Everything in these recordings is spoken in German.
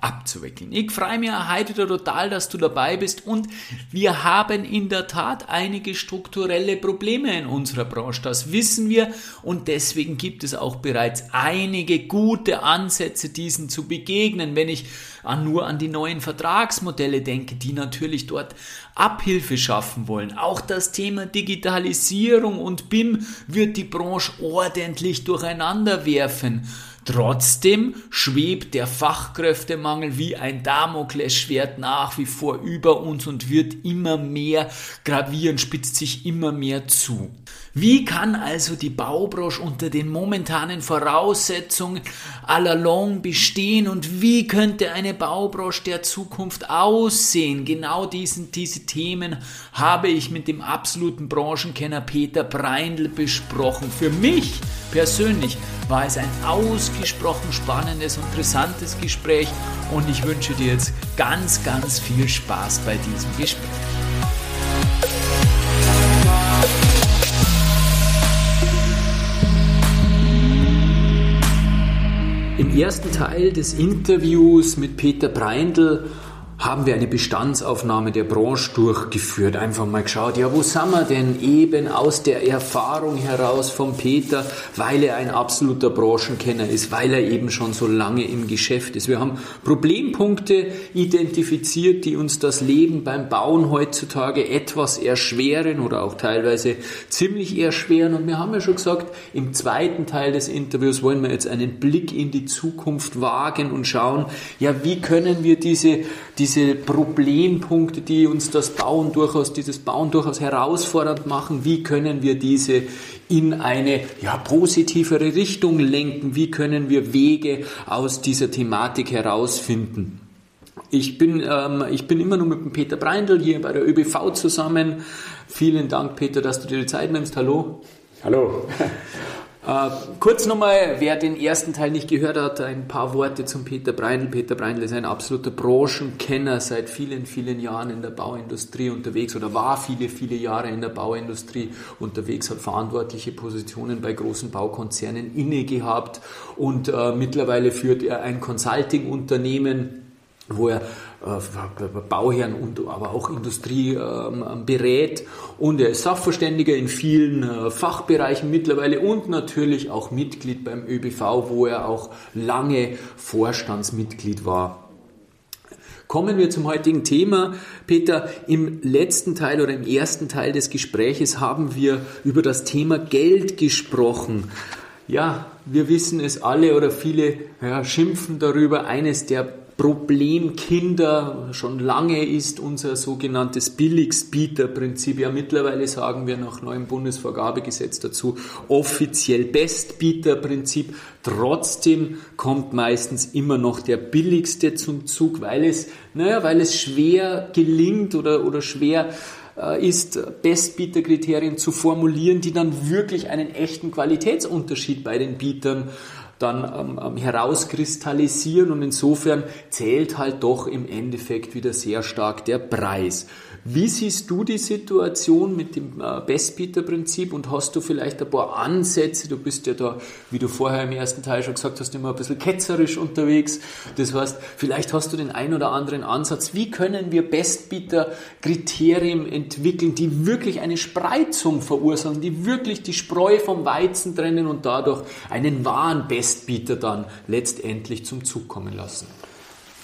abzuwickeln. Ich freue mich heute total, dass du dabei bist und wir haben in der Tat einige strukturelle Probleme in unserer Branche. Das wissen wir und deswegen gibt es auch bereits einige gute Ansätze, diesen zu begegnen. Wenn ich nur an die neuen Vertragsmodelle denke, die natürlich dort Abhilfe schaffen wollen. Auch das Thema Digitalisierung und BIM wird die Branche ordentlich durcheinander werfen. Trotzdem schwebt der Fachkräftemangel wie ein Damoklesschwert nach wie vor über uns und wird immer mehr gravieren, spitzt sich immer mehr zu. Wie kann also die Baubranche unter den momentanen Voraussetzungen allalong bestehen und wie könnte eine Baubranche der Zukunft aussehen? Genau diesen, diese Themen habe ich mit dem absoluten Branchenkenner Peter Breindl besprochen. Für mich persönlich war es ein ausgesprochen spannendes interessantes Gespräch und ich wünsche dir jetzt ganz, ganz viel Spaß bei diesem Gespräch. Im ersten Teil des Interviews mit Peter Breindl haben wir eine Bestandsaufnahme der Branche durchgeführt. Einfach mal geschaut, ja, wo sind wir denn eben aus der Erfahrung heraus von Peter, weil er ein absoluter Branchenkenner ist, weil er eben schon so lange im Geschäft ist. Wir haben Problempunkte identifiziert, die uns das Leben beim Bauen heutzutage etwas erschweren oder auch teilweise ziemlich erschweren. Und wir haben ja schon gesagt, im zweiten Teil des Interviews wollen wir jetzt einen Blick in die Zukunft wagen und schauen, ja, wie können wir diese, diese diese Problempunkte, die uns das Bauen durchaus, dieses Bauen durchaus herausfordernd machen, wie können wir diese in eine ja, positivere Richtung lenken? Wie können wir Wege aus dieser Thematik herausfinden? Ich bin, ähm, ich bin immer nur mit dem Peter Breindl hier bei der ÖBV zusammen. Vielen Dank, Peter, dass du dir die Zeit nimmst. Hallo. Hallo. Äh, kurz nochmal, wer den ersten Teil nicht gehört hat, ein paar Worte zum Peter Breindl. Peter Breindl ist ein absoluter Branchenkenner, seit vielen, vielen Jahren in der Bauindustrie unterwegs oder war viele, viele Jahre in der Bauindustrie unterwegs, hat verantwortliche Positionen bei großen Baukonzernen inne gehabt und äh, mittlerweile führt er ein Consulting-Unternehmen, wo er Bauherren und aber auch Industrie ähm, berät und er ist Sachverständiger in vielen äh, Fachbereichen mittlerweile und natürlich auch Mitglied beim ÖBV, wo er auch lange Vorstandsmitglied war. Kommen wir zum heutigen Thema. Peter, im letzten Teil oder im ersten Teil des Gespräches haben wir über das Thema Geld gesprochen. Ja, wir wissen es alle oder viele ja, schimpfen darüber. Eines der Problemkinder. Schon lange ist unser sogenanntes Billigstbieterprinzip, ja mittlerweile sagen wir nach neuem Bundesvergabegesetz dazu, offiziell Bestbieterprinzip. Trotzdem kommt meistens immer noch der billigste zum Zug, weil es, naja, weil es schwer gelingt oder, oder schwer äh, ist, Bestbieterkriterien zu formulieren, die dann wirklich einen echten Qualitätsunterschied bei den Bietern dann ähm, ähm, herauskristallisieren und insofern zählt halt doch im Endeffekt wieder sehr stark der Preis. Wie siehst du die Situation mit dem äh, Bestbieter-Prinzip und hast du vielleicht ein paar Ansätze? Du bist ja da, wie du vorher im ersten Teil schon gesagt hast, immer ein bisschen ketzerisch unterwegs. Das heißt, vielleicht hast du den ein oder anderen Ansatz. Wie können wir Bestbieter-Kriterien entwickeln, die wirklich eine Spreizung verursachen, die wirklich die Spreu vom Weizen trennen und dadurch einen wahren Bestbieter dann letztendlich zum Zug kommen lassen?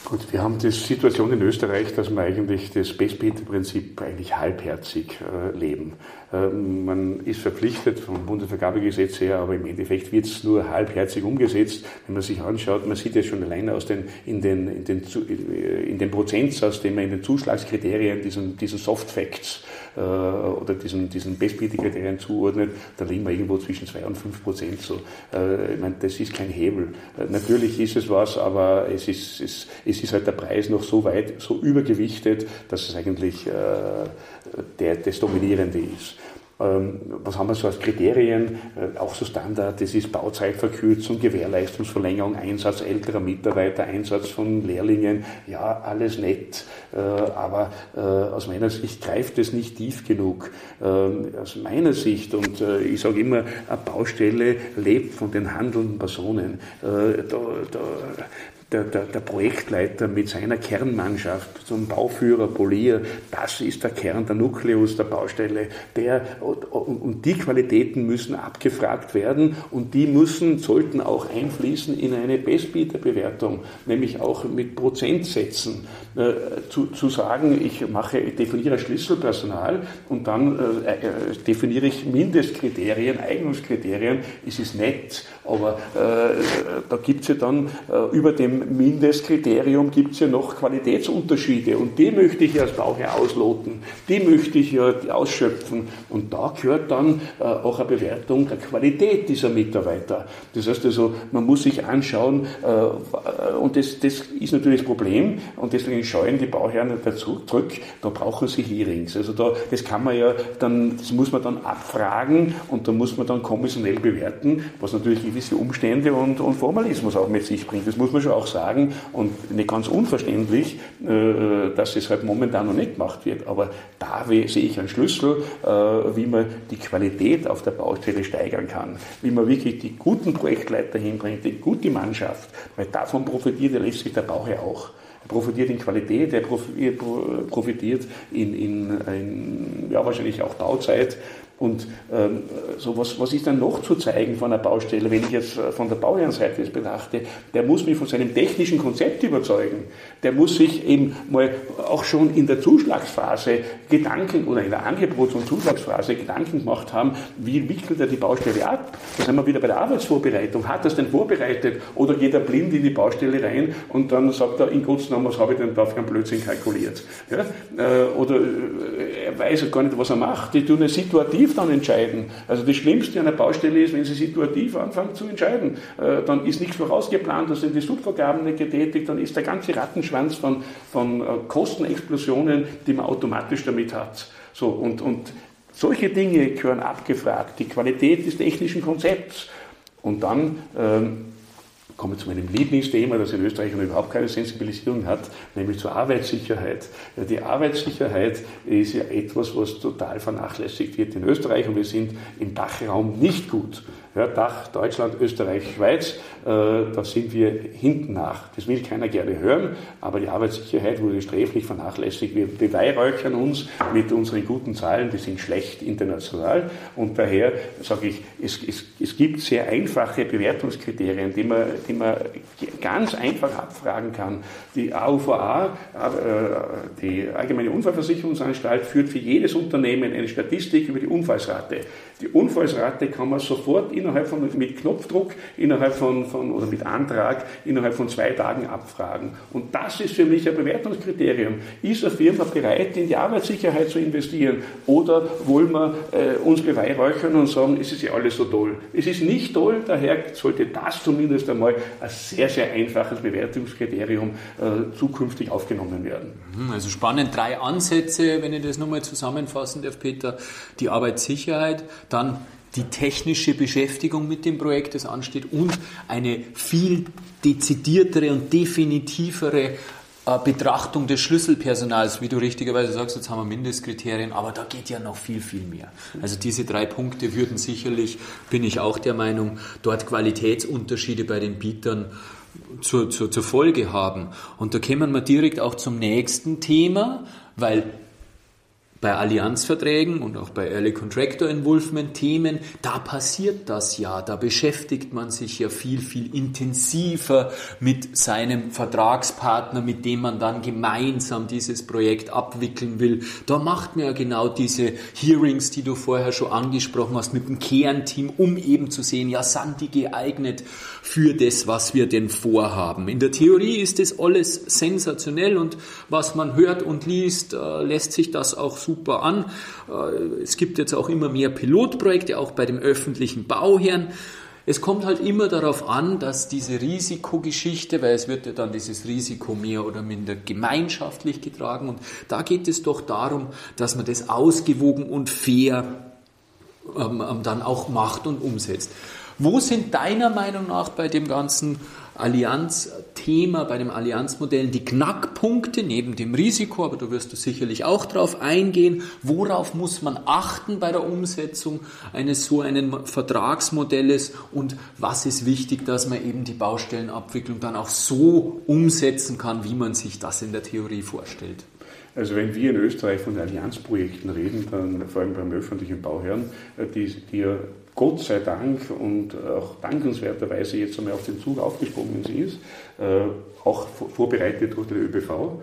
Gut, wir haben die Situation in Österreich, dass wir eigentlich das Bestbieterprinzip eigentlich halbherzig äh, leben. Ähm, man ist verpflichtet vom Bundesvergabegesetz her, aber im Endeffekt wird es nur halbherzig umgesetzt. Wenn man sich anschaut, man sieht es schon alleine aus den, in, den, in, den, äh, in den Prozentsatz, den man in den Zuschlagskriterien, diesen, diesen Soft Facts äh, oder diesen, diesen Bestbieterkriterien zuordnet, da liegen wir irgendwo zwischen zwei und fünf Prozent. So, äh, ich meine, das ist kein Hebel. Äh, natürlich ist es was, aber es ist, es, es ist halt der Preis noch so weit, so übergewichtet, dass es eigentlich äh, der, das Dominierende ist. Ähm, was haben wir so als Kriterien? Äh, auch so Standard, das ist Bauzeitverkürzung, Gewährleistungsverlängerung, Einsatz älterer Mitarbeiter, Einsatz von Lehrlingen. Ja, alles nett, äh, aber äh, aus meiner Sicht greift es nicht tief genug. Ähm, aus meiner Sicht, und ich sage immer, eine Baustelle lebt von den handelnden Personen. Da, da, der, der, der, Projektleiter mit seiner Kernmannschaft, zum Bauführer, Polier, das ist der Kern, der Nukleus der Baustelle. Der, und, und die Qualitäten müssen abgefragt werden und die müssen, sollten auch einfließen in eine Bestbieterbewertung, nämlich auch mit Prozentsätzen. Äh, zu, zu sagen, ich mache, definiere Schlüsselpersonal und dann äh, äh, definiere ich Mindestkriterien, Eignungskriterien, es ist nett, aber äh, da gibt es ja dann äh, über dem Mindestkriterium gibt es ja noch Qualitätsunterschiede und die möchte ich als Bauherr ausloten, die möchte ich ja ausschöpfen und da gehört dann äh, auch eine Bewertung der Qualität dieser Mitarbeiter. Das heißt also, man muss sich anschauen äh, und das, das ist natürlich das Problem und deswegen scheuen die Bauherren dazu zurück, da brauchen sie Hearings. Also da, das kann man ja dann, das muss man dann abfragen und da muss man dann kommissionell bewerten, was natürlich gewisse Umstände und, und Formalismus auch mit sich bringt. Das muss man schon auch sagen und nicht ganz unverständlich, äh, dass es halt momentan noch nicht gemacht wird. Aber da sehe ich einen Schlüssel, äh, wie man die Qualität auf der Baustelle steigern kann, wie man wirklich die guten Projektleiter hinbringt, die gute Mannschaft, weil davon profitiert ja letztlich der Bauherr auch. Er profitiert in Qualität, er profitiert in, in, in ja, wahrscheinlich auch Bauzeit und ähm, so was, was ist dann noch zu zeigen von einer Baustelle, wenn ich jetzt äh, von der Bauherrenseite das betrachte? Der muss mich von seinem technischen Konzept überzeugen. Der muss sich eben mal auch schon in der Zuschlagsphase Gedanken oder in der Angebots- und Zuschlagsphase Gedanken gemacht haben, wie wickelt er die Baustelle ab? Da sind wir wieder bei der Arbeitsvorbereitung. Hat er es denn vorbereitet oder geht er blind in die Baustelle rein und dann sagt er, in Gottes Namen, was habe ich denn da für einen Blödsinn kalkuliert? Ja? Äh, oder äh, er weiß gar nicht, was er macht. Die tun eine situativ dann entscheiden. Also das Schlimmste an der Baustelle ist, wenn Sie situativ anfangen zu entscheiden. Äh, dann ist nichts vorausgeplant, dann sind die Subvergaben nicht getätigt, dann ist der ganze Rattenschwanz von, von äh, Kostenexplosionen, die man automatisch damit hat. So, und, und solche Dinge gehören abgefragt. Die Qualität des technischen Konzepts. Und dann ähm, komme zu meinem Lieblingsthema, das in Österreich noch überhaupt keine Sensibilisierung hat, nämlich zur Arbeitssicherheit. Die Arbeitssicherheit ist ja etwas, was total vernachlässigt wird in Österreich und wir sind im Dachraum nicht gut. Ja, Dach, Deutschland, Österreich, Schweiz, äh, da sind wir hinten nach. Das will keiner gerne hören, aber die Arbeitssicherheit wurde sträflich vernachlässigt. Wir beweihräuchern uns mit unseren guten Zahlen, die sind schlecht international und daher sage ich, es, es, es gibt sehr einfache Bewertungskriterien, die man, die man ganz einfach abfragen kann. Die AUVA, äh, die Allgemeine Unfallversicherungsanstalt, führt für jedes Unternehmen eine Statistik über die Unfallsrate. Die Unfallsrate kann man sofort innerhalb von, mit Knopfdruck, innerhalb von, von, oder mit Antrag, innerhalb von zwei Tagen abfragen. Und das ist für mich ein Bewertungskriterium. Ist eine Firma bereit, in die Arbeitssicherheit zu investieren? Oder wollen wir äh, uns beweihräuchern und sagen, es ist ja alles so toll? Es ist nicht toll, daher sollte das zumindest einmal als sehr, sehr einfaches Bewertungskriterium äh, zukünftig aufgenommen werden. Mhm, also spannend, drei Ansätze, wenn ich das nochmal zusammenfassen darf, Peter. Die Arbeitssicherheit, dann die technische Beschäftigung mit dem Projekt, das ansteht, und eine viel dezidiertere und definitivere Betrachtung des Schlüsselpersonals, wie du richtigerweise sagst, jetzt haben wir Mindestkriterien, aber da geht ja noch viel, viel mehr. Also diese drei Punkte würden sicherlich, bin ich auch der Meinung, dort Qualitätsunterschiede bei den Bietern zur, zur, zur Folge haben. Und da kommen wir direkt auch zum nächsten Thema, weil bei Allianzverträgen und auch bei Early Contractor Involvement Themen, da passiert das ja, da beschäftigt man sich ja viel, viel intensiver mit seinem Vertragspartner, mit dem man dann gemeinsam dieses Projekt abwickeln will. Da macht man ja genau diese Hearings, die du vorher schon angesprochen hast, mit dem Kernteam, um eben zu sehen, ja, sind die geeignet für das, was wir denn vorhaben. In der Theorie ist das alles sensationell und was man hört und liest, äh, lässt sich das auch super super an. Äh, es gibt jetzt auch immer mehr Pilotprojekte, auch bei dem öffentlichen Bauherrn. Es kommt halt immer darauf an, dass diese Risikogeschichte, weil es wird ja dann dieses Risiko mehr oder minder gemeinschaftlich getragen und da geht es doch darum, dass man das ausgewogen und fair ähm, ähm, dann auch macht und umsetzt. Wo sind deiner Meinung nach bei dem ganzen Allianz-Thema, bei dem Allianzmodell die Knackpunkte neben dem Risiko, aber du wirst du sicherlich auch darauf eingehen. Worauf muss man achten bei der Umsetzung eines so einen Vertragsmodells und was ist wichtig, dass man eben die Baustellenabwicklung dann auch so umsetzen kann, wie man sich das in der Theorie vorstellt? Also wenn wir in Österreich von Allianzprojekten reden, dann vor allem beim öffentlichen Bauherrn, äh, die, die ja Gott sei Dank und auch dankenswerterweise jetzt einmal auf den Zug aufgesprungen ist, äh, auch vorbereitet durch den ÖBV.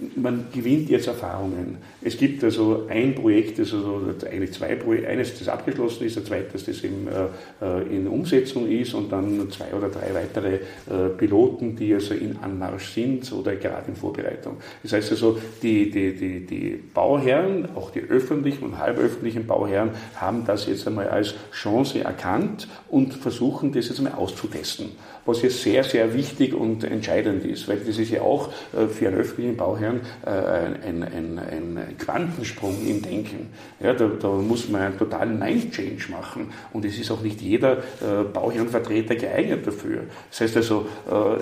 Äh, man gewinnt jetzt Erfahrungen. Es gibt also ein Projekt, also eigentlich zwei Projekte, eines, das abgeschlossen ist, ein zweites, das eben äh, in Umsetzung ist und dann zwei oder drei weitere Piloten, die also in Anmarsch sind oder gerade in Vorbereitung. Das heißt also, die, die, die, die Bauherren, auch die öffentlichen und halböffentlichen Bauherren, haben das jetzt einmal als Chance erkannt und versuchen das jetzt einmal auszutesten was hier sehr, sehr wichtig und entscheidend ist, weil das ist ja auch äh, für einen öffentlichen Bauherrn äh, ein, ein, ein Quantensprung im Denken. Ja, da, da muss man einen totalen Mind-Change machen und es ist auch nicht jeder äh, Bauherrenvertreter geeignet dafür. Das heißt also,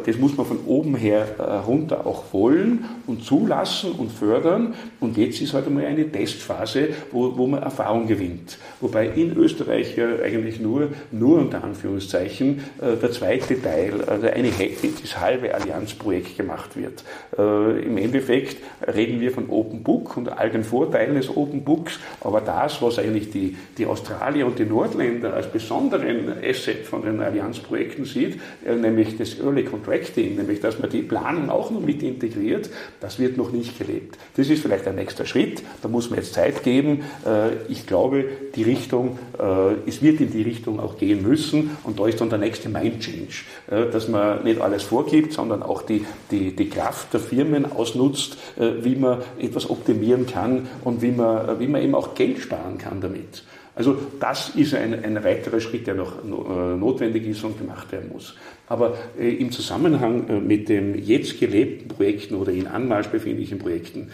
das muss man von oben her runter auch wollen und zulassen und fördern und jetzt ist halt einmal eine Testphase, wo, wo man Erfahrung gewinnt. Wobei in Österreich ja eigentlich nur, nur unter Anführungszeichen, der zweite Teil Teil, also eine, das halbe Allianzprojekt gemacht wird. Äh, Im Endeffekt reden wir von Open Book und all den Vorteilen des Open Books, aber das, was eigentlich die, die Australier und die Nordländer als besonderen Asset von den Allianzprojekten sieht, äh, nämlich das Early Contracting, nämlich dass man die Planung auch noch mit integriert, das wird noch nicht gelebt. Das ist vielleicht ein nächster Schritt, da muss man jetzt Zeit geben. Äh, ich glaube, die Richtung, äh, es wird in die Richtung auch gehen müssen und da ist dann der nächste Mind Change dass man nicht alles vorgibt, sondern auch die, die, die Kraft der Firmen ausnutzt, äh, wie man etwas optimieren kann und wie man, wie man eben auch Geld sparen kann damit. Also das ist ein, ein weiterer Schritt, der noch äh, notwendig ist und gemacht werden muss. Aber äh, im Zusammenhang mit den jetzt gelebten Projekten oder in Anmarsch befindlichen Projekten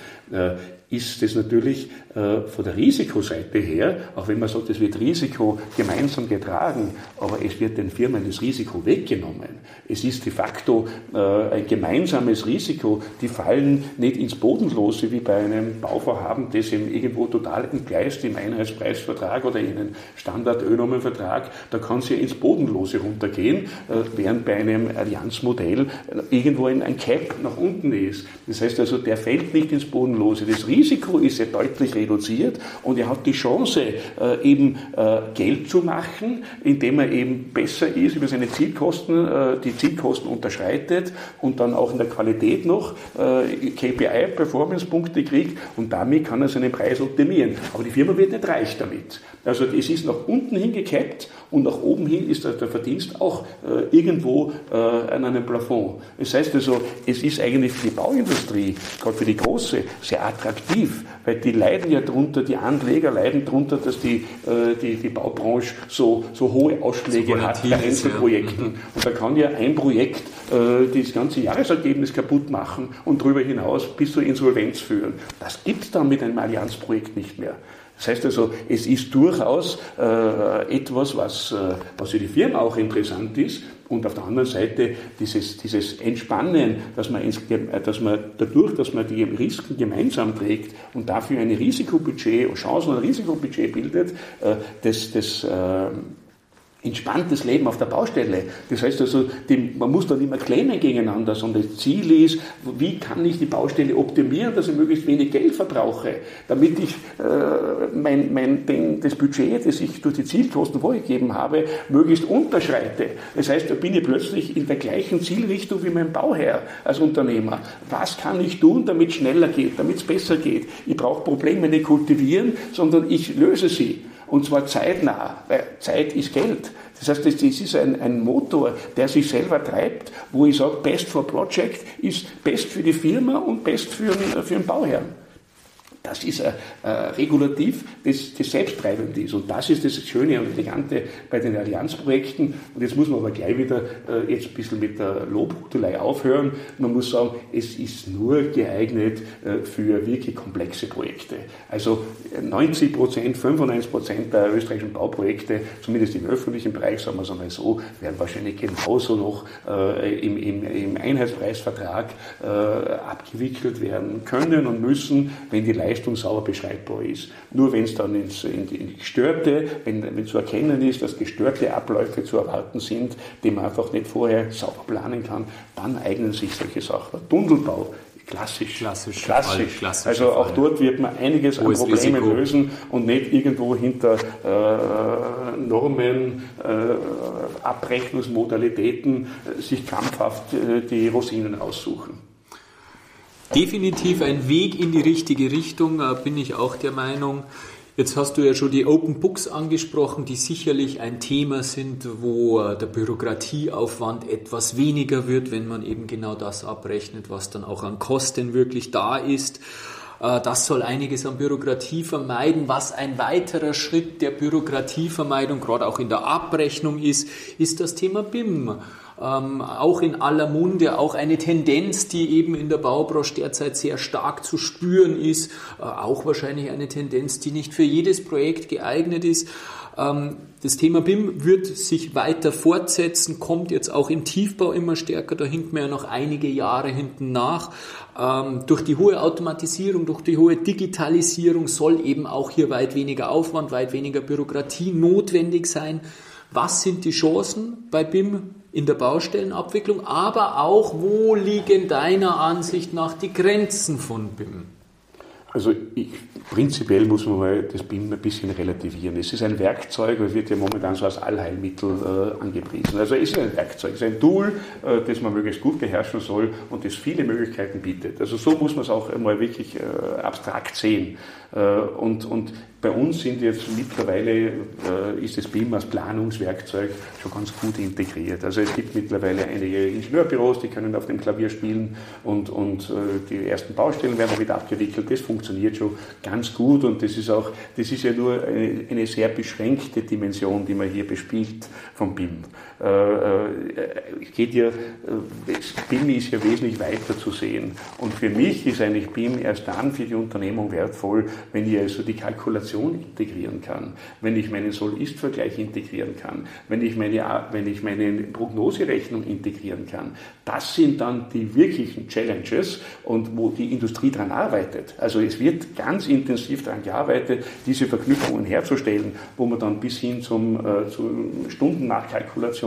ist es natürlich äh, von der Risikoseite her, auch wenn man sagt, es wird Risiko gemeinsam getragen, aber es wird den Firmen das Risiko weggenommen. Es ist de facto äh, ein gemeinsames Risiko. Die fallen nicht ins Bodenlose wie bei einem Bauvorhaben, das eben irgendwo total entgleist im Einheitspreisvertrag oder in einem Standard-Önomenvertrag. Da kann es ja ins Bodenlose runtergehen, äh, während bei einem Allianzmodell irgendwo ein Cap nach unten ist. Das heißt also, der fällt nicht ins Bodenlose. Das Risiko ist ja deutlich reduziert und er hat die Chance, äh, eben äh, Geld zu machen, indem er eben besser ist über seine Zielkosten, äh, die Zielkosten unterschreitet und dann auch in der Qualität noch KPI, Performance-Punkte kriegt und damit kann er seinen Preis optimieren. Aber die Firma wird nicht reich damit. Also es ist nach unten hingekappt und nach oben hin ist der Verdienst auch irgendwo an einem Plafond. Das heißt also, es ist eigentlich für die Bauindustrie, gerade für die große, sehr attraktiv, weil die leiden ja darunter, die Anleger leiden darunter, dass die, äh, die, die Baubranche so, so hohe Ausschläge so hat bei Einzelprojekten. Ja. Mhm. Und da kann ja ein Projekt äh, das ganze Jahresergebnis kaputt machen und darüber hinaus bis zur Insolvenz führen. Das gibt es dann mit einem Allianzprojekt nicht mehr. Das heißt also, es ist durchaus äh, etwas, was, äh, was für die Firmen auch interessant ist. Und auf der anderen Seite dieses, dieses Entspannen, dass man, ins, dass man dadurch, dass man die Risiken gemeinsam trägt und dafür ein Risikobudget, Chancen- und Risikobudget bildet, äh, das, das äh, entspanntes Leben auf der Baustelle. Das heißt also, die, man muss da nicht mehr claimen gegeneinander, sondern das Ziel ist, wie kann ich die Baustelle optimieren, dass ich möglichst wenig Geld verbrauche, damit ich äh, mein, mein, den, das Budget, das ich durch die Zielkosten vorgegeben habe, möglichst unterschreite. Das heißt, da bin ich plötzlich in der gleichen Zielrichtung wie mein Bauherr als Unternehmer. Was kann ich tun, damit es schneller geht, damit es besser geht? Ich brauche Probleme nicht kultivieren, sondern ich löse sie und zwar zeitnah, weil Zeit ist Geld. Das heißt, das ist ein, ein Motor, der sich selber treibt, wo ich sage, best for project ist best für die Firma und best für, für den Bauherrn. Das ist ein, ein Regulativ, das, das selbsttreibend ist. Und das ist das Schöne und Elegante bei den Allianzprojekten. Und jetzt muss man aber gleich wieder äh, jetzt ein bisschen mit der Lobhudelei aufhören. Man muss sagen, es ist nur geeignet äh, für wirklich komplexe Projekte. Also 90 Prozent, 95 Prozent der österreichischen Bauprojekte, zumindest im öffentlichen Bereich, sagen wir es einmal so, werden wahrscheinlich genauso noch äh, im, im, im, Einheitspreisvertrag äh, abgewickelt werden können und müssen, wenn die Leistung Leistung sauber beschreibbar ist. Nur wenn es dann ins, in, in gestörte, wenn, wenn zu erkennen ist, dass gestörte Abläufe zu erwarten sind, die man einfach nicht vorher sauber planen kann, dann eignen sich solche Sachen. Tunnelbau Klassisch. Klassisch. Klassisch. Klassisch also auch Fall. dort wird man einiges Hohes an Problemen Risiko. lösen und nicht irgendwo hinter äh, Normen, äh, Abrechnungsmodalitäten äh, sich krampfhaft äh, die Rosinen aussuchen definitiv ein Weg in die richtige Richtung, äh, bin ich auch der Meinung. Jetzt hast du ja schon die Open Books angesprochen, die sicherlich ein Thema sind, wo äh, der Bürokratieaufwand etwas weniger wird, wenn man eben genau das abrechnet, was dann auch an Kosten wirklich da ist. Äh, das soll einiges an Bürokratie vermeiden. Was ein weiterer Schritt der Bürokratievermeidung, gerade auch in der Abrechnung ist, ist das Thema BIM ähm, auch in aller Munde, auch eine Tendenz, die eben in der Baubranche derzeit sehr stark zu spüren ist, äh, auch wahrscheinlich eine Tendenz, die nicht für jedes Projekt geeignet ist. Ähm, das Thema BIM wird sich weiter fortsetzen, kommt jetzt auch im Tiefbau immer stärker, da hinken wir ja noch einige Jahre hinten nach. Ähm, durch die hohe Automatisierung, durch die hohe Digitalisierung soll eben auch hier weit weniger Aufwand, weit weniger Bürokratie notwendig sein. Was sind die Chancen bei BIM? In der Baustellenabwicklung, aber auch, wo liegen deiner Ansicht nach die Grenzen von BIM? Also ich, prinzipiell muss man mal das BIM ein bisschen relativieren. Es ist ein Werkzeug, es wird ja momentan so als Allheilmittel äh, angepriesen. Also es ist ein Werkzeug, es ist ein Tool, äh, das man möglichst gut beherrschen soll und das viele Möglichkeiten bietet. Also so muss man es auch einmal wirklich äh, abstrakt sehen. Äh, und, und bei uns sind jetzt mittlerweile, äh, ist das BIM als Planungswerkzeug schon ganz gut integriert. Also es gibt mittlerweile einige Ingenieurbüros, die können auf dem Klavier spielen und, und äh, die ersten Baustellen werden damit abgewickelt. Das funktioniert schon ganz gut und das ist auch, das ist ja nur eine, eine sehr beschränkte Dimension, die man hier bespielt vom BIM. Äh, äh, es geht ja, BIM ist ja wesentlich weiter zu sehen. Und für mich ist eigentlich BIM erst dann für die Unternehmung wertvoll, wenn ich also die Kalkulation integrieren kann, wenn ich meinen Soll-Ist-Vergleich integrieren kann, wenn ich, meine, wenn ich meine Prognoserechnung integrieren kann. Das sind dann die wirklichen Challenges und wo die Industrie dran arbeitet. Also es wird ganz intensiv daran gearbeitet, diese Verknüpfungen herzustellen, wo man dann bis hin zum, äh, zur Stundennachkalkulation,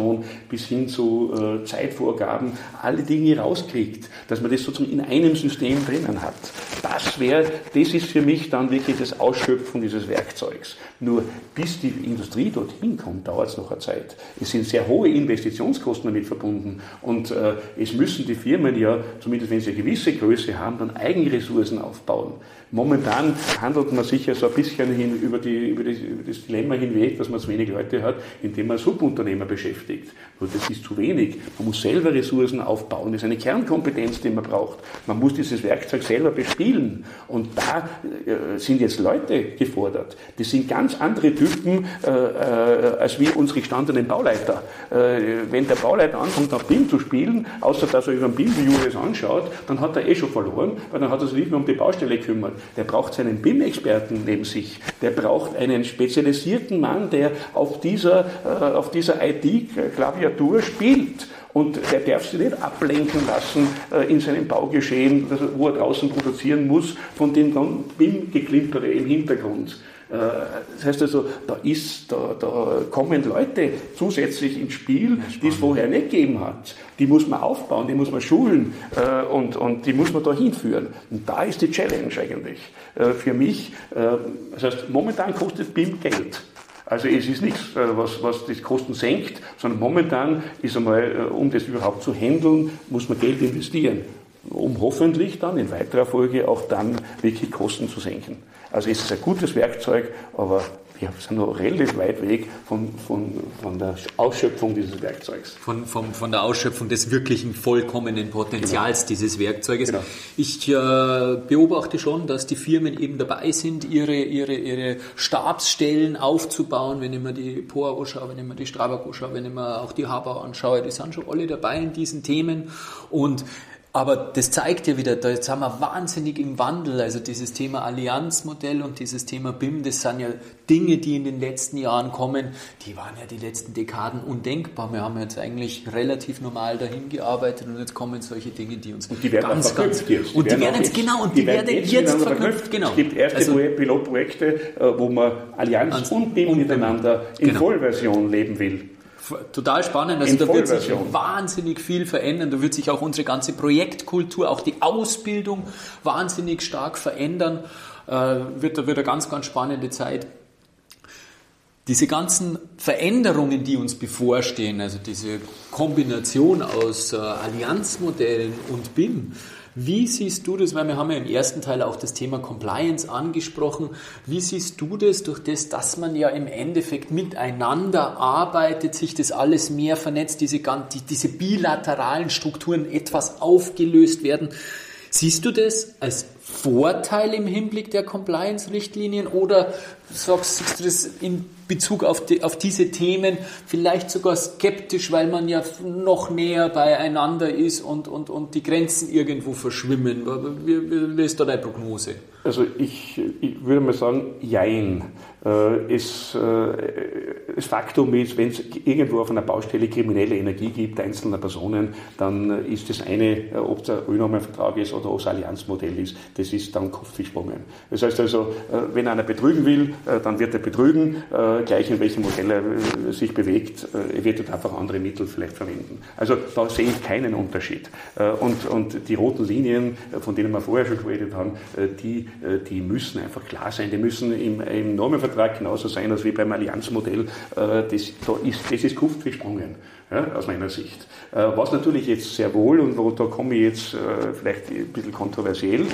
bis hin zu äh, Zeitvorgaben alle Dinge rauskriegt, dass man das sozusagen in einem System drinnen hat. Das wäre, das ist für mich dann wirklich das Ausschöpfen dieses Werkzeugs. Nur bis die Industrie dorthin kommt, dauert es noch eine Zeit. Es sind sehr hohe Investitionskosten damit verbunden und äh, es müssen die Firmen ja, zumindest wenn sie eine gewisse Größe haben, dann Eigenressourcen aufbauen. Momentan handelt man sich ja so ein bisschen hin über, die, über, das, über das Dilemma hinweg, dass man zu wenig Leute hat, indem man Subunternehmer beschäftigt. Nur das ist zu wenig. Man muss selber Ressourcen aufbauen. Das ist eine Kernkompetenz, die man braucht. Man muss dieses Werkzeug selber bespielen. Und da äh, sind jetzt Leute gefordert. Die sind ganz andere Typen äh, äh, als wir unsere gestandenen Bauleiter. Äh, wenn der Bauleiter anfängt, nach BIM zu spielen, außer dass er über den BIM-View das anschaut, dann hat er eh schon verloren, weil dann hat er sich nicht mehr um die Baustelle gekümmert der braucht seinen BIM-Experten neben sich. Der braucht einen spezialisierten Mann, der auf dieser, äh, auf dieser IT-Klaviatur spielt. Und der darf sich nicht ablenken lassen äh, in seinem Baugeschehen, wo er draußen produzieren muss, von dem BIM-Geklimpere im Hintergrund. Äh, das heißt also, da, ist, da, da kommen Leute zusätzlich ins Spiel, die es vorher nicht gegeben hat. Die muss man aufbauen, die muss man schulen äh, und, und die muss man da hinführen. Und da ist die Challenge eigentlich für mich. Das heißt, momentan kostet BIM Geld. Also es ist nichts, was, was die Kosten senkt, sondern momentan ist einmal, um das überhaupt zu handeln, muss man Geld investieren, um hoffentlich dann in weiterer Folge auch dann wirklich Kosten zu senken. Also es ist ein gutes Werkzeug, aber wir sind noch relativ weit weg von, von, von der Ausschöpfung dieses Werkzeugs. Von, von, von der Ausschöpfung des wirklichen vollkommenen Potenzials genau. dieses Werkzeuges. Genau. Ich äh, beobachte schon, dass die Firmen eben dabei sind, ihre, ihre, ihre Stabsstellen aufzubauen. Wenn ich mir die POA anschaue, wenn ich mir die Strabag anschaue, wenn ich mir auch die Habau anschaue, die sind schon alle dabei in diesen Themen. Und aber das zeigt ja wieder, da jetzt haben wir wahnsinnig im Wandel. Also dieses Thema Allianzmodell und dieses Thema BIM, das sind ja Dinge, die in den letzten Jahren kommen, die waren ja die letzten Dekaden undenkbar. Wir haben jetzt eigentlich relativ normal dahin gearbeitet und jetzt kommen solche Dinge, die uns und die werden ganz, ganz jetzt. und die werden jetzt genau und die, die werden, jetzt, jetzt verknüpft. verknüpft. Genau. Es gibt erste also, Pilotprojekte, äh, wo man Allianz und BIM miteinander in genau. Vollversion leben will total spannend. Also da wird sich wahnsinnig viel verändern. Da wird sich auch unsere ganze Projektkultur, auch die Ausbildung wahnsinnig stark verändern. Äh, wird, da wird eine ganz, ganz spannende Zeit. Diese ganzen Veränderungen, die uns bevorstehen, also diese Kombination aus äh, Allianzmodellen und BIM, wie siehst du das, weil wir haben ja im ersten Teil auch das Thema Compliance angesprochen, wie siehst du das durch das, dass man ja im Endeffekt miteinander arbeitet, sich das alles mehr vernetzt, diese, diese bilateralen Strukturen etwas aufgelöst werden? Siehst du das als Vorteil im Hinblick der Compliance-Richtlinien oder sagst, du das in Bezug auf, die, auf diese Themen vielleicht sogar skeptisch, weil man ja noch näher beieinander ist und, und, und die Grenzen irgendwo verschwimmen? Wie, wie, ist da deine Prognose? Also ich, ich würde mal sagen, jein. Äh, es, das Faktum ist, wenn es irgendwo auf einer Baustelle kriminelle Energie gibt, einzelner Personen, dann ist das eine, ob es ein Ölnahmevertrag ist oder ob es Allianzmodell ist, das ist dann kopfgesprungen. Das heißt also, wenn einer betrügen will, dann wird er betrügen, gleich in welchem Modell er sich bewegt, er wird dort einfach andere Mittel vielleicht verwenden. Also da sehe ich keinen Unterschied. Und, und die roten Linien, von denen wir vorher schon geredet haben, die, die müssen einfach klar sein, die müssen im, im Normenvertrag Vertrag genauso sein als wie beim Allianzmodell. Äh, das, da ist, das ist Kuft gesprungen, ja, aus meiner Sicht. Äh, was natürlich jetzt sehr wohl, und da komme ich jetzt äh, vielleicht ein bisschen kontroversiell,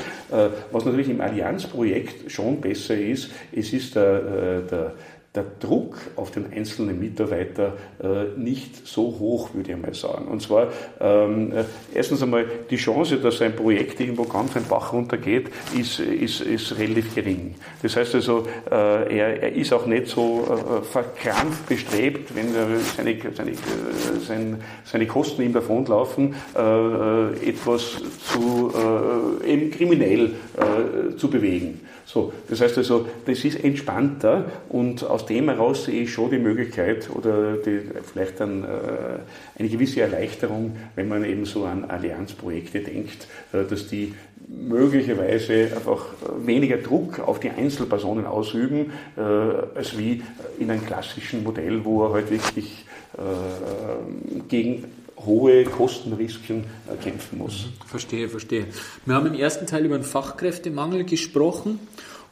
was natürlich im Allianzprojekt schon besser ist, es ist der, der der Druck auf den einzelnen Mitarbeiter äh, nicht so hoch, würde ich mal sagen. Und zwar ähm, äh, erstens einmal die Chance, dass ein Projekt irgendwo ganz ein Bach runtergeht, ist, ist, ist relativ gering. Das heißt also, äh, er, er ist auch nicht so äh, verkrampft bestrebt, wenn seine, seine, äh, seine, seine Kosten ihm davonlaufen, äh, etwas zu eben kriminell zu bewegen. So, das heißt also, das ist entspannter und aus dem heraus sehe ich schon die Möglichkeit oder die, vielleicht dann äh, eine gewisse Erleichterung, wenn man eben so an Allianzprojekte denkt, äh, dass die möglicherweise einfach weniger Druck auf die Einzelpersonen ausüben, äh, als wie in einem klassischen Modell, wo er halt wirklich äh, gegen hohe Kostenrisiken äh, kämpfen muss. Mhm. Verstehe, verstehe. Wir haben im ersten Teil über den Fachkräftemangel gesprochen.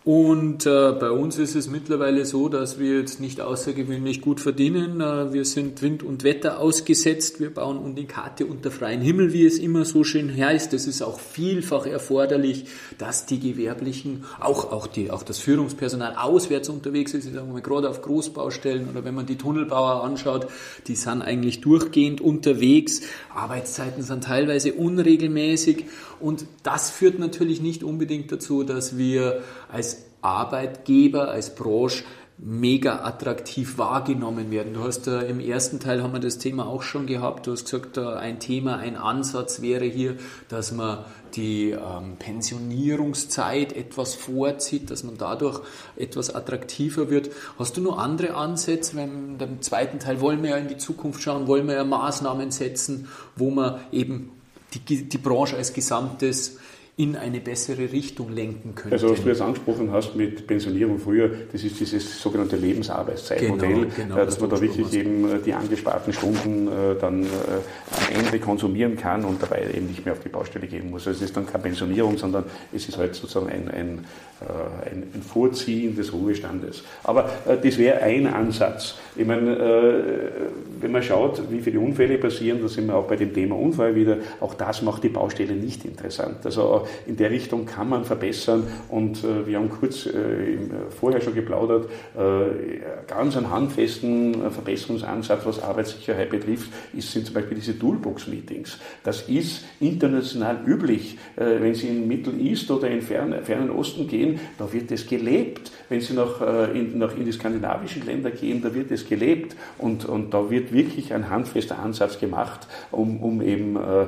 Und äh, bei uns ist es mittlerweile so, dass wir jetzt nicht außergewöhnlich gut verdienen. Äh, wir sind Wind und Wetter ausgesetzt. Wir bauen Unikate unter freiem Himmel, wie es immer so schön heißt. Es ist auch vielfach erforderlich, dass die Gewerblichen, auch, auch, die, auch das Führungspersonal auswärts unterwegs ist. Ich sage mal, gerade auf Großbaustellen oder wenn man die Tunnelbauer anschaut, die sind eigentlich durchgehend unterwegs. Arbeitszeiten sind teilweise unregelmäßig. Und das führt natürlich nicht unbedingt dazu, dass wir als Arbeitgeber, als Branche mega attraktiv wahrgenommen werden. Du hast äh, im ersten Teil haben wir das Thema auch schon gehabt. Du hast gesagt, äh, ein Thema, ein Ansatz wäre hier, dass man die ähm, Pensionierungszeit etwas vorzieht, dass man dadurch etwas attraktiver wird. Hast du noch andere Ansätze? Wenn im zweiten Teil wollen wir ja in die Zukunft schauen, wollen wir ja Maßnahmen setzen, wo man eben die, die Branche als Gesamtes in eine bessere Richtung lenken könnte. Also was du jetzt angesprochen hast mit Pensionierung früher, das ist dieses sogenannte Lebensarbeitszeitmodell, genau, genau, äh, dass man da wirklich eben äh, die angesparten Stunden äh, dann am Ende konsumieren kann und dabei eben nicht mehr auf die Baustelle gehen muss. Also es ist dann keine Pensionierung, sondern es ist halt sozusagen ein, ein, ein, ein Vorziehen des Ruhestandes. Aber das wäre ein Ansatz. Ich meine, wenn man schaut, wie viele Unfälle passieren, da sind wir auch bei dem Thema Unfall wieder, auch das macht die Baustelle nicht interessant. Also Bau. In der Richtung kann man verbessern und äh, wir haben kurz äh, vorher schon geplaudert, äh, ganz einen handfesten Verbesserungsansatz, was Arbeitssicherheit betrifft, ist, sind zum Beispiel diese Toolbox-Meetings. Das ist international üblich. Äh, wenn Sie in Mittel East oder in fernen, fernen Osten gehen, da wird es gelebt. Wenn Sie nach, äh, in, nach in die skandinavischen Länder gehen, da wird es gelebt. Und, und da wird wirklich ein handfester Ansatz gemacht, um, um eben äh,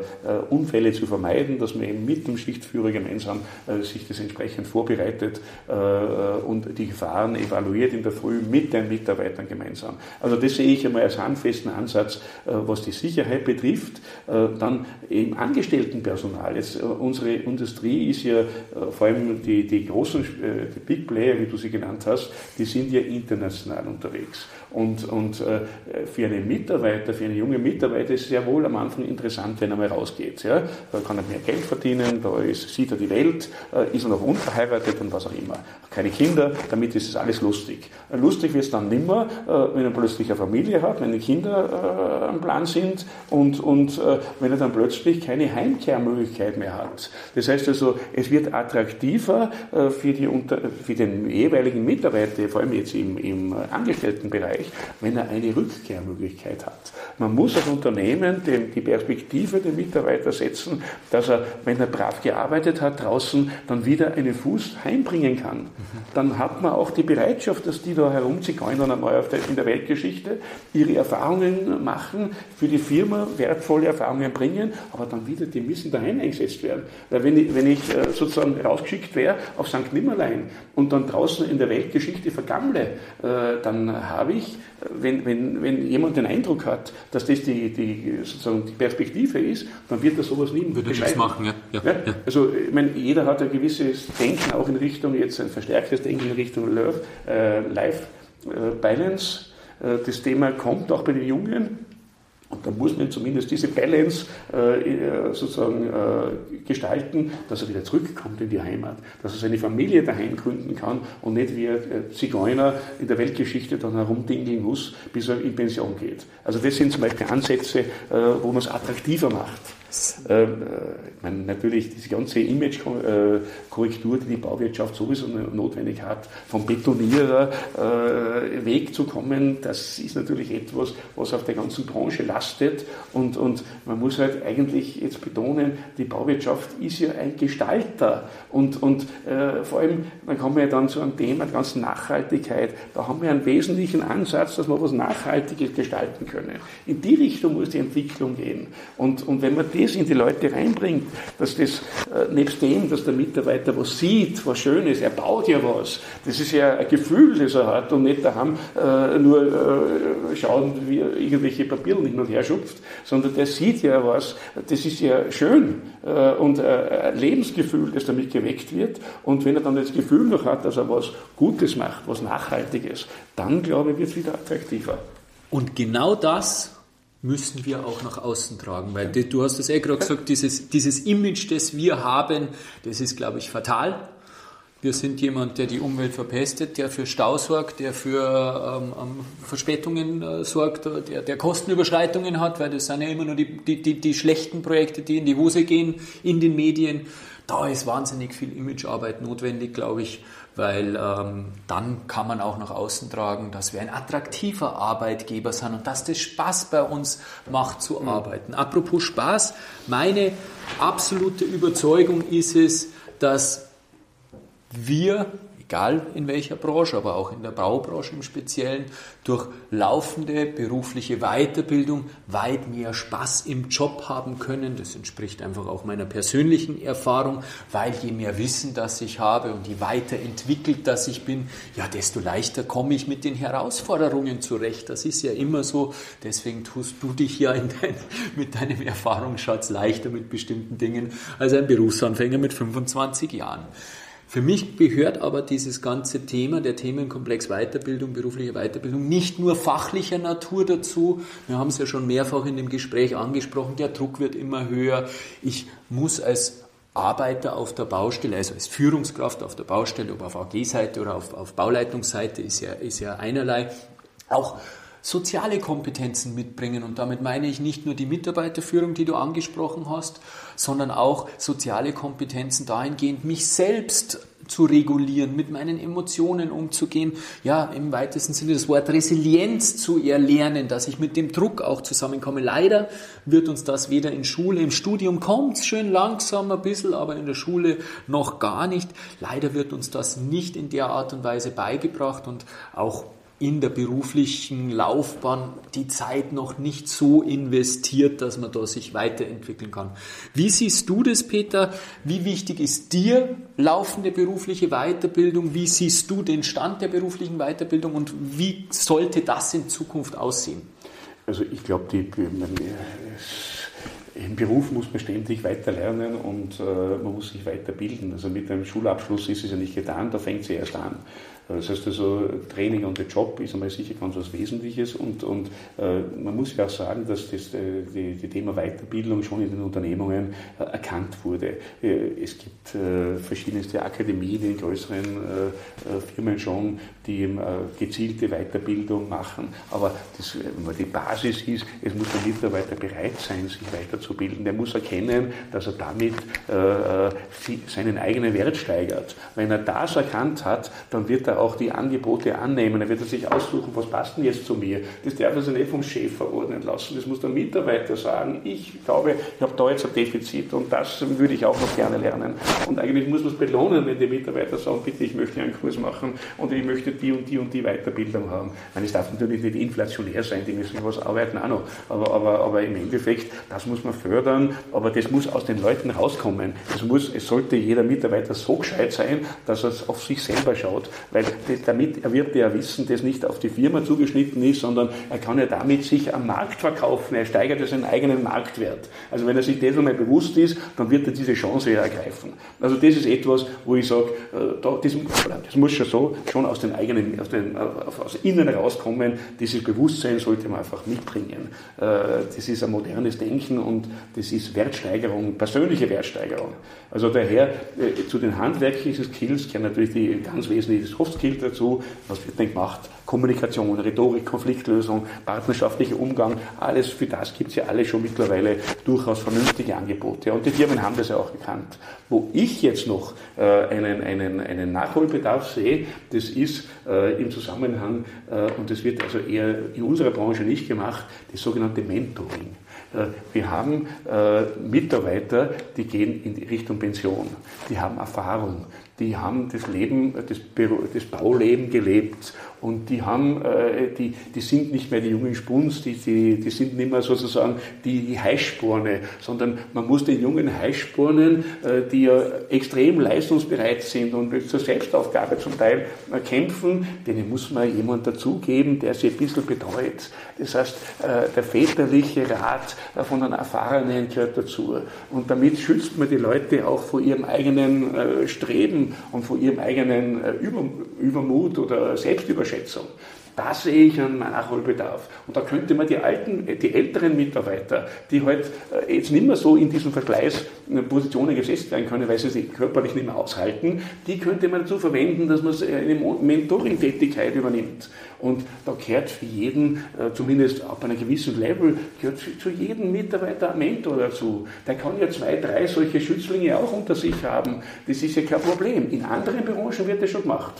Unfälle zu vermeiden, dass man eben mit dem Schichtführer gemeinsam äh, sich das entsprechend vorbereitet äh, und die Gefahren evaluiert in der Früh mit den Mitarbeitern gemeinsam. Also das sehe ich einmal als handfesten Ansatz, äh, was die Sicherheit betrifft. Äh, dann eben Angestelltenpersonal. Jetzt, äh, unsere Industrie ist ja vor allem die, die großen die Big Player, wie du sie genannt hast, die sind ja international unterwegs. Und, und äh, für einen Mitarbeiter, für einen jungen Mitarbeiter ist es sehr wohl am Anfang interessant, wenn er mal rausgeht. Ja? Da kann er mehr Geld verdienen, da ist, sieht er die Welt, äh, ist er noch unverheiratet und was auch immer. Keine Kinder, damit ist es alles lustig. Äh, lustig wird es dann nimmer, wenn er plötzlich eine Familie hat, wenn die Kinder am Plan sind und, und wenn er dann plötzlich keine Heimkehrmöglichkeit mehr hat. Das heißt also, es wird attraktiver für, die, für den jeweiligen Mitarbeiter, vor allem jetzt im, im Angestelltenbereich, Bereich, wenn er eine Rückkehrmöglichkeit hat. Man muss als Unternehmen die Perspektive der Mitarbeiter setzen, dass er, wenn er brav gearbeitet hat, draußen dann wieder einen Fuß heimbringen kann. Dann hat man auch die Bereitschaft, dass die da herumzigeunern einmal in der Weltgeschichte ihre Erfahrungen machen, für die Firma wertvolle Erfahrungen bringen, aber dann wieder, die müssen daheim eingesetzt werden. Weil wenn ich, wenn ich äh, sozusagen rausgeschickt wäre auf St. Nimmerlein und dann draußen in der Weltgeschichte vergammle, äh, dann habe ich wenn, wenn, wenn jemand den Eindruck hat, dass das die, die, sozusagen die Perspektive ist, dann wird er sowas nie Würde das machen, ja. Ja, ja. ja. Also, ich meine, jeder hat ein gewisses Denken auch in Richtung, jetzt ein verstärktes Denken in Richtung äh, Life äh, Balance. Äh, das Thema kommt auch bei den Jungen. Und da muss man zumindest diese Balance äh, äh, sozusagen äh, gestalten, dass er wieder zurückkommt in die Heimat, dass er seine Familie daheim gründen kann und nicht wie ein äh, Zigeuner in der Weltgeschichte dann herumdingeln muss, bis er in Pension geht. Also das sind zum Beispiel Ansätze, äh, wo man es attraktiver macht. Äh, ich meine, natürlich diese ganze Image-Korrektur, die die Bauwirtschaft sowieso notwendig hat, vom Betonierer äh, wegzukommen, das ist natürlich etwas, was auf der ganzen Branche lastet. Und, und man muss halt eigentlich jetzt betonen, die Bauwirtschaft ist ja ein Gestalter. Und, und äh, vor allem, dann kommen wir ja dann zu einem Thema der ganzen Nachhaltigkeit. Da haben wir einen wesentlichen Ansatz, dass wir was Nachhaltiges gestalten können. In die Richtung muss die Entwicklung gehen. Und, und wenn man die das in die Leute reinbringt, dass das äh, nebst dem, dass der Mitarbeiter was sieht, was Schönes, er baut ja was. Das ist ja ein Gefühl, das er hat und nicht daheim äh, nur äh, schauen, wie er irgendwelche Papiere hin und her schupft, sondern der sieht ja was. Das ist ja schön und ein Lebensgefühl, das damit geweckt wird. Und wenn er dann das Gefühl noch hat, dass er was Gutes macht, was Nachhaltiges, dann glaube ich, wird es wieder attraktiver. Und genau das müssen wir auch nach außen tragen. Weil du hast es eh gerade gesagt, dieses, dieses Image, das wir haben, das ist, glaube ich, fatal. Wir sind jemand, der die Umwelt verpestet, der für Stau sorgt, der für ähm, ähm, Verspätungen äh, sorgt, der, der Kostenüberschreitungen hat, weil das sind ja immer nur die, die, die, die schlechten Projekte, die in die Hose gehen in den Medien. Da ist wahnsinnig viel Imagearbeit notwendig, glaube ich weil ähm, dann kann man auch nach außen tragen, dass wir ein attraktiver Arbeitgeber sind und dass das Spaß bei uns macht zu mhm. arbeiten. Apropos Spaß, meine absolute Überzeugung ist es, dass wir egal in welcher Branche, aber auch in der Baubranche im Speziellen, durch laufende berufliche Weiterbildung weit mehr Spaß im Job haben können. Das entspricht einfach auch meiner persönlichen Erfahrung, weil je mehr Wissen das ich habe und je weiterentwickelt das ich bin, ja, desto leichter komme ich mit den Herausforderungen zurecht. Das ist ja immer so. Deswegen tust du dich ja dein, mit deinem Erfahrungsschatz leichter mit bestimmten Dingen als ein Berufsanfänger mit 25 Jahren. Für mich gehört aber dieses ganze Thema, der Themenkomplex Weiterbildung, berufliche Weiterbildung, nicht nur fachlicher Natur dazu. Wir haben es ja schon mehrfach in dem Gespräch angesprochen, der Druck wird immer höher. Ich muss als Arbeiter auf der Baustelle, also als Führungskraft auf der Baustelle, ob auf AG-Seite oder auf, auf Bauleitungsseite, ist ja, ist ja einerlei, auch soziale Kompetenzen mitbringen. Und damit meine ich nicht nur die Mitarbeiterführung, die du angesprochen hast, sondern auch soziale Kompetenzen dahingehend, mich selbst zu regulieren, mit meinen Emotionen umzugehen, ja, im weitesten Sinne das Wort Resilienz zu erlernen, dass ich mit dem Druck auch zusammenkomme. Leider wird uns das weder in Schule, im Studium kommt es schön langsam ein bisschen, aber in der Schule noch gar nicht. Leider wird uns das nicht in der Art und Weise beigebracht und auch in der beruflichen Laufbahn die Zeit noch nicht so investiert, dass man da sich weiterentwickeln kann. Wie siehst du das, Peter? Wie wichtig ist dir laufende berufliche Weiterbildung? Wie siehst du den Stand der beruflichen Weiterbildung und wie sollte das in Zukunft aussehen? Also ich glaube, die, im Beruf muss man ständig weiter lernen und äh, man muss sich weiterbilden. Also mit einem Schulabschluss ist es ja nicht getan, da fängt es erst an. Das heißt also, Training on the Job ist einmal sicher ganz was Wesentliches und, und äh, man muss ja auch sagen, dass das äh, die, die Thema Weiterbildung schon in den Unternehmungen äh, erkannt wurde. Äh, es gibt äh, verschiedenste Akademien in größeren äh, Firmen schon, die gezielte Weiterbildung machen, aber das, die Basis ist, es muss der Mitarbeiter bereit sein, sich weiterzubilden. Der muss erkennen, dass er damit seinen eigenen Wert steigert. Wenn er das erkannt hat, dann wird er er auch die Angebote annehmen. Er wird sich aussuchen, was passt denn jetzt zu mir. Das darf er sich nicht vom Chef verordnen lassen. Das muss der Mitarbeiter sagen. Ich glaube, ich habe da jetzt ein Defizit und das würde ich auch noch gerne lernen. Und eigentlich muss man es belohnen, wenn die Mitarbeiter sagen, bitte, ich möchte einen Kurs machen und ich möchte die und die und die Weiterbildung haben. Ich meine, es darf natürlich nicht inflationär sein, die müssen was arbeiten auch noch. Aber, aber, aber im Endeffekt, das muss man fördern, aber das muss aus den Leuten rauskommen. Es, muss, es sollte jeder Mitarbeiter so gescheit sein, dass er auf sich selber schaut. Weil weil damit erwirbt er Wissen, das nicht auf die Firma zugeschnitten ist, sondern er kann ja damit sich am Markt verkaufen. Er steigert ja seinen eigenen Marktwert. Also wenn er sich dessen mal bewusst ist, dann wird er diese Chance ja ergreifen. Also das ist etwas, wo ich sage, äh, das, das muss schon so, schon aus den eigenen, aus, den, aus innen rauskommen. Dieses Bewusstsein sollte man einfach mitbringen. Äh, das ist ein modernes Denken und das ist Wertsteigerung, persönliche Wertsteigerung. Also daher äh, zu den handwerklichen Skills gehören natürlich die ganz wesentlichen Soft Skills dazu. Was wird denn gemacht? Kommunikation, Rhetorik, Konfliktlösung, partnerschaftlicher Umgang, alles für das gibt es ja alle schon mittlerweile durchaus vernünftige Angebote. Und die Firmen haben das ja auch erkannt. Wo ich jetzt noch äh, einen, einen, einen Nachholbedarf sehe, das ist äh, im Zusammenhang, äh, und das wird also eher in unserer Branche nicht gemacht, das sogenannte Mentoring. Äh, wir haben äh, Mitarbeiter, die gehen in die Richtung Pension, die haben Erfahrung, die haben das Leben, das, das Bauleben gelebt und die haben, äh, die, die sind nicht mehr die jungen Spuns, die, die, die sind nicht mehr sozusagen die, die Heißsporne, sondern man muss den jungen Heißspornen, die ja extrem leistungsbereit sind und zur Selbstaufgabe zum Teil kämpfen, denen muss man jemand dazugeben, der sie ein bisschen betreut. Das heißt, der väterliche Rat von den Erfahrenen gehört dazu. Und damit schützt man die Leute auch vor ihrem eigenen äh, Streben und vor ihrem eigenen äh, Übermut oder Selbstüberschätzung. Da sehe ich einen Nachholbedarf. Und da könnte man die alten, die älteren Mitarbeiter, die halt äh, jetzt nicht mehr so in diesen Vergleichspositionen gesetzt werden können, weil sie sich körperlich nicht mehr aushalten, die könnte man dazu verwenden, dass man eine Mentoring-Tätigkeit übernimmt. Und da gehört für jeden, äh, zumindest ab einem gewissen Level, gehört zu jedem Mitarbeiter ein Mentor dazu. Der kann ja zwei, drei solche Schützlinge auch unter sich haben. Das ist ja kein Problem. In anderen Branchen wird das schon gemacht.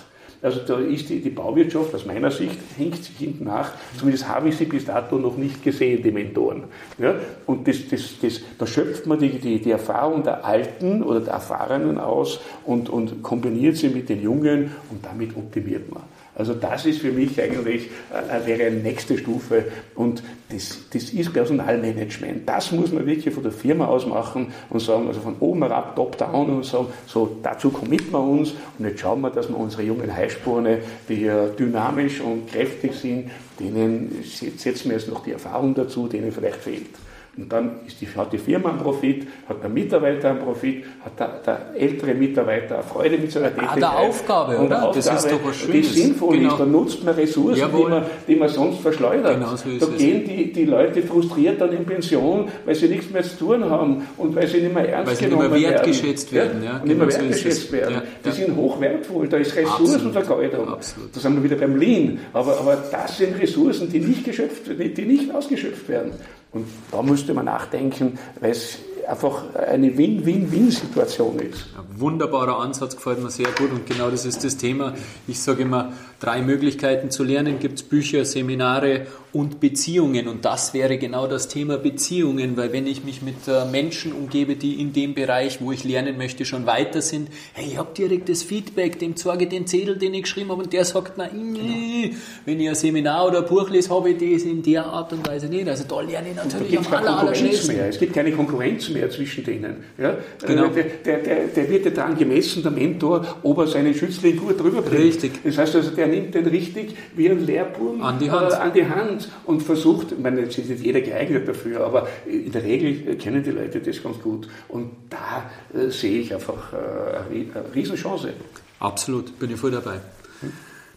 Also da ist die, die Bauwirtschaft aus meiner Sicht, hängt sich hinten nach. Zumindest habe ich sie bis dato noch nicht gesehen, die Mentoren. Ja? Und das, das, das, da schöpft man die, die, die Erfahrung der Alten oder der Erfahrenen aus und, und kombiniert sie mit den Jungen und damit optimiert man. Also das ist für mich eigentlich, äh, wäre eine nächste Stufe und das, das ist Personalmanagement. Das muss man wirklich von der Firma aus machen und sagen, also von oben herab, top down und sagen, so dazu committen wir uns und jetzt schauen wir, dass wir unsere jungen Heißsporne, die ja dynamisch und kräftig sind, denen setzen wir jetzt noch die Erfahrung dazu, denen vielleicht fehlt. Und dann die, hat die Firma einen Profit, hat der Mitarbeiter einen Profit, hat der, der ältere Mitarbeiter eine Freude mit seiner Tätigkeit. Ah, der Aufgabe, und oder? Aufgabe, das ist doch was Schönes. Die sinnvoll genau. ist, da nutzt man Ressourcen, die man, die man sonst verschleudert. Genau so da gehen die, die Leute frustriert dann in Pension, weil sie nichts mehr zu tun haben und weil sie nicht mehr ernst weil genommen werden. Weil sie nicht mehr wertgeschätzt werden. werden. Ja, und genau nicht mehr genau wertgeschätzt so werden. Ja, die ja. sind hochwertvoll, da ist Ressourcenvergeudung. Da sind wir wieder beim Lean. Aber, aber das sind Ressourcen, die nicht geschöpft, die nicht ausgeschöpft werden. Und da müsste man nachdenken, weil es einfach eine Win-Win-Win-Situation ist. Ein wunderbarer Ansatz, gefällt mir sehr gut und genau das ist das Thema. Ich sage immer, drei Möglichkeiten zu lernen gibt es Bücher, Seminare und Beziehungen und das wäre genau das Thema Beziehungen, weil wenn ich mich mit äh, Menschen umgebe, die in dem Bereich, wo ich lernen möchte, schon weiter sind, hey, ich habe direktes Feedback, dem zeige ich den Zettel, den ich geschrieben habe und der sagt, na, genau. wenn ich ein Seminar oder ein Buch lese, habe ich das in der Art und Weise nicht. Also da lerne ich natürlich am aller, aller mehr. Es gibt keine Konkurrenz mehr zwischen denen. Ja? Genau. Der, der, der, der wird ja daran gemessen, der Mentor, ob er seinen Schützling gut drüber bringt. Richtig. Das heißt also, der nimmt den richtig wie ein Lehrbuben an die Hand, äh, an die Hand und versucht, ich meine, jetzt ist nicht jeder geeignet dafür, aber in der Regel kennen die Leute das ganz gut. Und da äh, sehe ich einfach äh, eine Riesenchance. Absolut, bin ich voll dabei.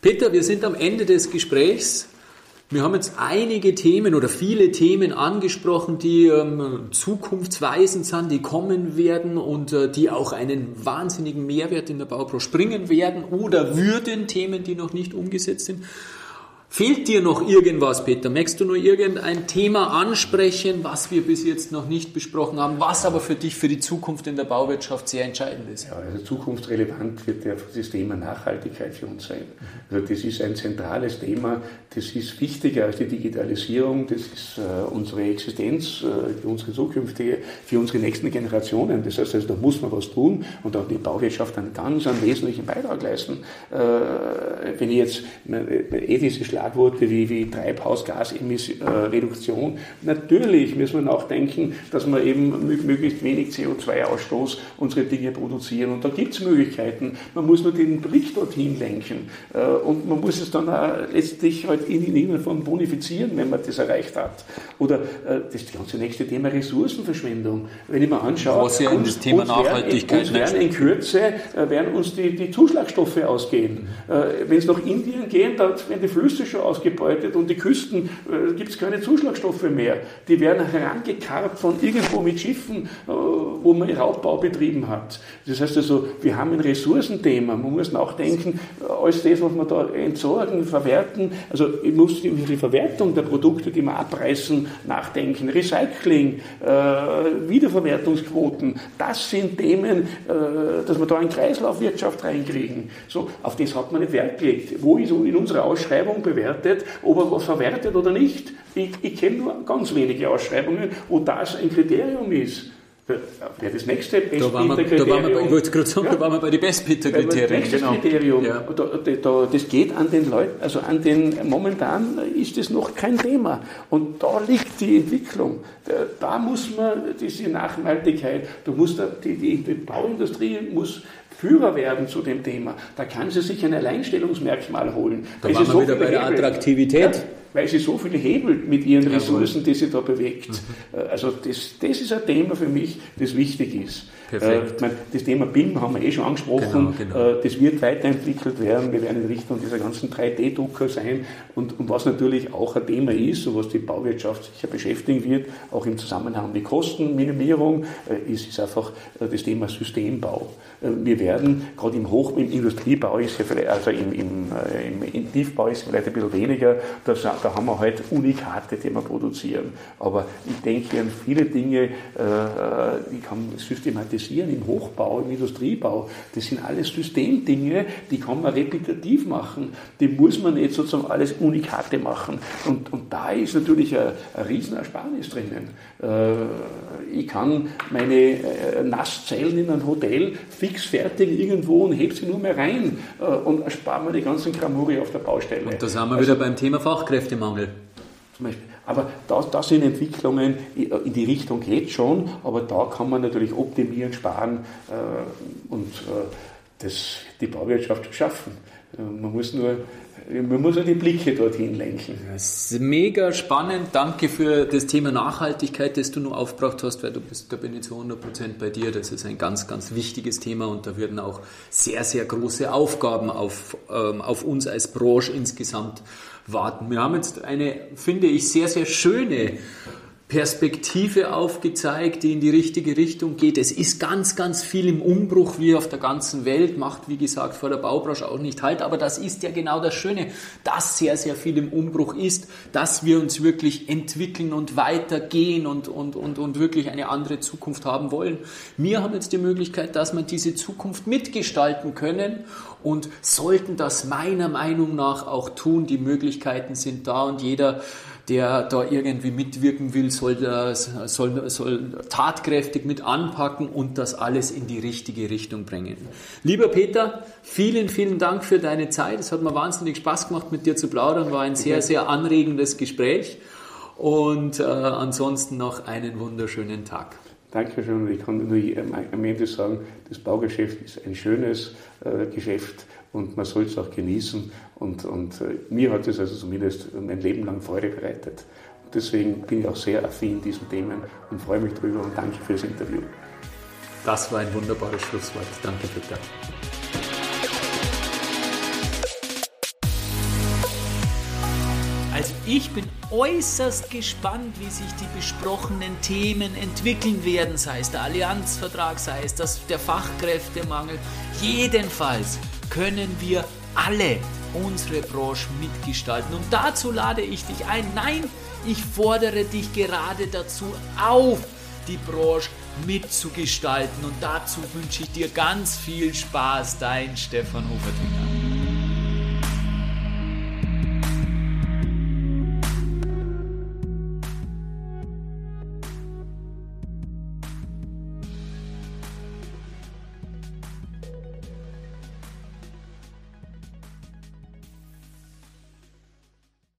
Peter, wir sind am Ende des Gesprächs. Wir haben jetzt einige Themen oder viele Themen angesprochen, die ähm, zukunftsweisend sind, die kommen werden und äh, die auch einen wahnsinnigen Mehrwert in der Baubranche bringen werden oder würden, Themen, die noch nicht umgesetzt sind. Fehlt dir noch irgendwas, Peter? Möchtest du nur irgendein Thema ansprechen, was wir bis jetzt noch nicht besprochen haben, was aber für dich für die Zukunft in der Bauwirtschaft sehr entscheidend ist? Ja, also zukunftsrelevant wird ja das Thema Nachhaltigkeit für uns sein. Also das ist ein zentrales Thema, das ist wichtiger als die Digitalisierung, das ist äh, unsere Existenz, äh, für unsere zukünftige, für unsere nächsten Generationen. Das heißt, also, da muss man was tun und da die Bauwirtschaft einen ganz einen wesentlichen Beitrag leisten. Äh, wenn ich jetzt eh diese Schlag Schlagworte wie, wie Treibhausgasreduktion. Natürlich müssen wir nachdenken, dass wir eben mit möglichst wenig CO2-Ausstoß unsere Dinge produzieren. Und da gibt es Möglichkeiten. Man muss nur den Blick dorthin lenken. Äh, und man muss es dann auch letztlich halt in irgendeiner Form bonifizieren, wenn man das erreicht hat. Oder äh, das ganze nächste Thema Ressourcenverschwendung. Wenn ich mir anschaue, Was ja uns, das Thema Nachhaltigkeit werden, uns werden in Kürze äh, werden uns die, die Zuschlagstoffe ausgehen. Wenn es nach Indien geht, dann werden die Flüsse schon ausgebeutet und die Küsten äh, gibt es keine Zuschlagstoffe mehr. Die werden herangekarrt von irgendwo mit Schiffen, äh, wo man Raubbau betrieben hat. Das heißt also, wir haben ein Ressourcenthema. Man muss nachdenken, alles das, was wir da entsorgen, verwerten, also ich muss über die Verwertung der Produkte, die wir abreißen, nachdenken. Recycling, äh, Wiederverwertungsquoten, das sind Themen, äh, dass wir da eine Kreislaufwirtschaft reinkriegen. So, auf das hat man nicht Wert gelegt. Wo ist in unserer Ausschreibung bewertet, ob er was verwertet oder nicht? Ich, ich kenne nur ganz wenige Ausschreibungen, wo das ein Kriterium ist. Wäre das nächste Bestbieter-Kriterium. Ich wollte gerade sagen, ja. da waren wir bei den Bestbieter-Kriterien. Das genau. Kriterium. Ja. Da, da, das geht an den Leuten, also an den, momentan ist das noch kein Thema. Und da liegt die Entwicklung. Da, da muss man diese Nachhaltigkeit, da muss da, die, die, die Bauindustrie muss Führer werden zu dem Thema. Da kann sie sich ein Alleinstellungsmerkmal holen. Da waren wir so wieder bei der Attraktivität. Ja, weil sie so viel hebelt mit ihren Ressourcen, die sie da bewegt. Mhm. Also das, das ist ein Thema für mich, das wichtig ist. Perfekt. Äh, das Thema BIM haben wir eh schon angesprochen. Genau, genau. Äh, das wird weiterentwickelt werden. Wir werden in Richtung dieser ganzen 3D-Drucker sein. Und, und, was natürlich auch ein Thema ist und was die Bauwirtschaft sicher beschäftigen wird, auch im Zusammenhang mit Kostenminimierung, äh, ist, ist einfach äh, das Thema Systembau. Äh, wir werden, gerade im Hoch-, im Industriebau ist ja vielleicht, also im, im, äh, im Tiefbau ist vielleicht ein bisschen weniger, das, da haben wir halt Unikate, die wir produzieren. Aber ich denke an viele Dinge, die kann man systematisieren im Hochbau, im Industriebau. Das sind alles Systemdinge, die kann man repetitiv machen. Die muss man nicht sozusagen alles Unikate machen. Und, und da ist natürlich ein, ein Riesenersparnis drinnen. Ich kann meine Nasszellen in ein Hotel fix fertig irgendwo und heb sie nur mehr rein und erspare mir die ganzen Kramuri auf der Baustelle. Und da sind wir also, wieder beim Thema Fachkräftemangel. Zum Beispiel. Aber da, das sind Entwicklungen, in die Richtung geht schon, aber da kann man natürlich optimieren, sparen äh, und äh, das, die Bauwirtschaft schaffen. Man muss nur man muss die Blicke dorthin lenken. Das ist mega spannend. Danke für das Thema Nachhaltigkeit, das du nur aufgebracht hast, weil du bist, da bin ich zu 100% bei dir. Das ist ein ganz, ganz wichtiges Thema und da würden auch sehr, sehr große Aufgaben auf, ähm, auf uns als Branche insgesamt warten. Wir haben jetzt eine, finde ich, sehr, sehr schöne Perspektive aufgezeigt, die in die richtige Richtung geht. Es ist ganz, ganz viel im Umbruch, wie auf der ganzen Welt, macht, wie gesagt, vor der Baubranche auch nicht halt. Aber das ist ja genau das Schöne, dass sehr, sehr viel im Umbruch ist, dass wir uns wirklich entwickeln und weitergehen und, und, und, und wirklich eine andere Zukunft haben wollen. Wir haben jetzt die Möglichkeit, dass wir diese Zukunft mitgestalten können und sollten das meiner Meinung nach auch tun. Die Möglichkeiten sind da und jeder der da irgendwie mitwirken will, soll, soll, soll tatkräftig mit anpacken und das alles in die richtige Richtung bringen. Lieber Peter, vielen, vielen Dank für deine Zeit. Es hat mir wahnsinnig Spaß gemacht, mit dir zu plaudern. War ein sehr, sehr anregendes Gespräch. Und äh, ansonsten noch einen wunderschönen Tag. Dankeschön. Ich kann nur am Ende sagen, das Baugeschäft ist ein schönes äh, Geschäft und man soll es auch genießen. Und, und äh, mir hat es also zumindest mein Leben lang Freude bereitet. Und deswegen bin ich auch sehr affin diesen Themen und freue mich darüber und danke für das Interview. Das war ein wunderbares Schlusswort. Danke, Peter. Ich bin äußerst gespannt, wie sich die besprochenen Themen entwickeln werden, sei es der Allianzvertrag, sei es das, der Fachkräftemangel. Jedenfalls können wir alle unsere Branche mitgestalten. Und dazu lade ich dich ein. Nein, ich fordere dich gerade dazu auf, die Branche mitzugestalten. Und dazu wünsche ich dir ganz viel Spaß, dein Stefan Hofertinger.